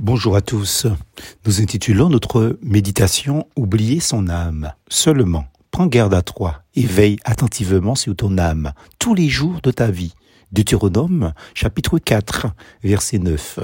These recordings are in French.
Bonjour à tous. Nous intitulons notre méditation Oublier son âme. Seulement, prends garde à toi et veille attentivement sur ton âme tous les jours de ta vie. Deutéronome chapitre 4 verset 9.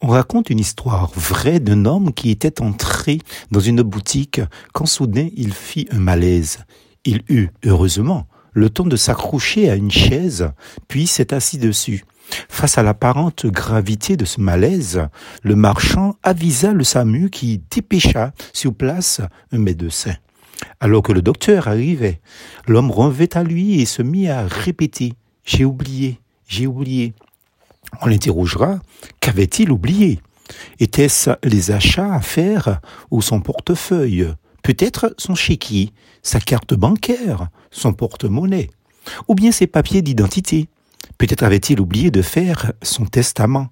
On raconte une histoire vraie d'un homme qui était entré dans une boutique quand soudain il fit un malaise. Il eut, heureusement, le temps de s'accrocher à une chaise, puis s'est assis dessus. Face à l'apparente gravité de ce malaise, le marchand avisa le SAMU qui dépêcha sur place un médecin. Alors que le docteur arrivait, l'homme revint à lui et se mit à répéter ⁇ J'ai oublié, j'ai oublié ⁇ On l'interrogera, qu'avait-il oublié? Était-ce les achats à faire ou son portefeuille? Peut-être son chéquier, sa carte bancaire, son porte-monnaie, ou bien ses papiers d'identité Peut-être avait-il oublié de faire son testament.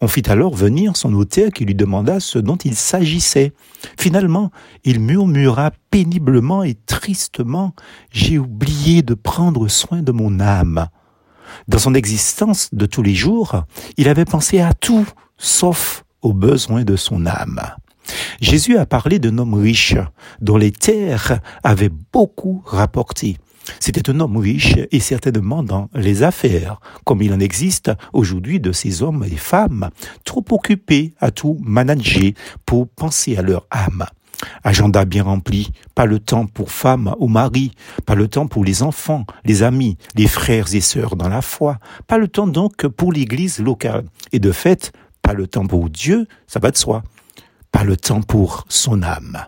On fit alors venir son notaire qui lui demanda ce dont il s'agissait. Finalement, il murmura péniblement et tristement J'ai oublié de prendre soin de mon âme. Dans son existence de tous les jours, il avait pensé à tout, sauf aux besoins de son âme. Jésus a parlé d'un homme riche dont les terres avaient beaucoup rapporté. C'était un homme riche et certainement dans les affaires, comme il en existe aujourd'hui de ces hommes et femmes trop occupés à tout manager pour penser à leur âme. Agenda bien rempli, pas le temps pour femme ou mari, pas le temps pour les enfants, les amis, les frères et sœurs dans la foi, pas le temps donc pour l'église locale. Et de fait, pas le temps pour Dieu, ça va de soi. Pas le temps pour son âme.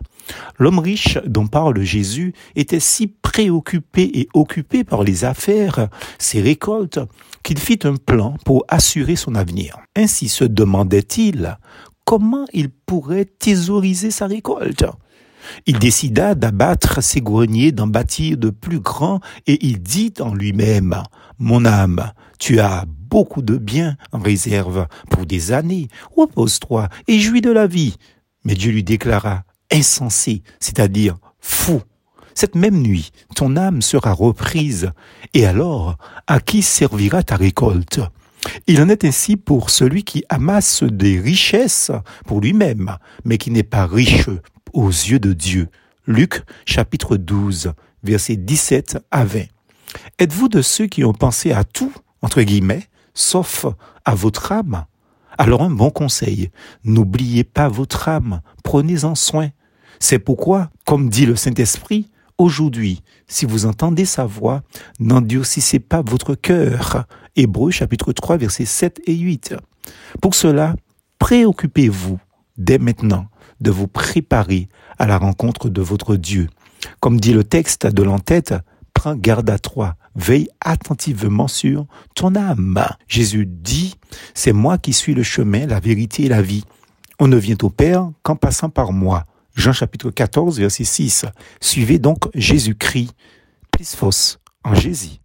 L'homme riche dont parle Jésus était si préoccupé et occupé par les affaires, ses récoltes, qu'il fit un plan pour assurer son avenir. Ainsi se demandait-il comment il pourrait thésauriser sa récolte? Il décida d'abattre ses greniers, d'en bâtir de plus grands, et il dit en lui-même, Mon âme, tu as beaucoup de biens en réserve pour des années, repose-toi et jouis de la vie. Mais Dieu lui déclara, insensé, c'est-à-dire fou. Cette même nuit, ton âme sera reprise, et alors, à qui servira ta récolte? Il en est ainsi pour celui qui amasse des richesses pour lui-même, mais qui n'est pas riche aux yeux de Dieu. Luc chapitre 12, versets 17 à 20. Êtes-vous de ceux qui ont pensé à tout, entre guillemets, sauf à votre âme? Alors un bon conseil, n'oubliez pas votre âme, prenez-en soin, c'est pourquoi, comme dit le Saint-Esprit, aujourd'hui, si vous entendez sa voix, n'endurcissez pas votre cœur. Hébreu chapitre 3 versets 7 et 8. Pour cela, préoccupez-vous dès maintenant de vous préparer à la rencontre de votre Dieu. Comme dit le texte de l'entête, prends garde à toi, veille attentivement sur ton âme. Jésus dit, c'est moi qui suis le chemin, la vérité et la vie. On ne vient au Père qu'en passant par moi. Jean chapitre 14, verset 6. Suivez donc Jésus-Christ, plus en Jésus.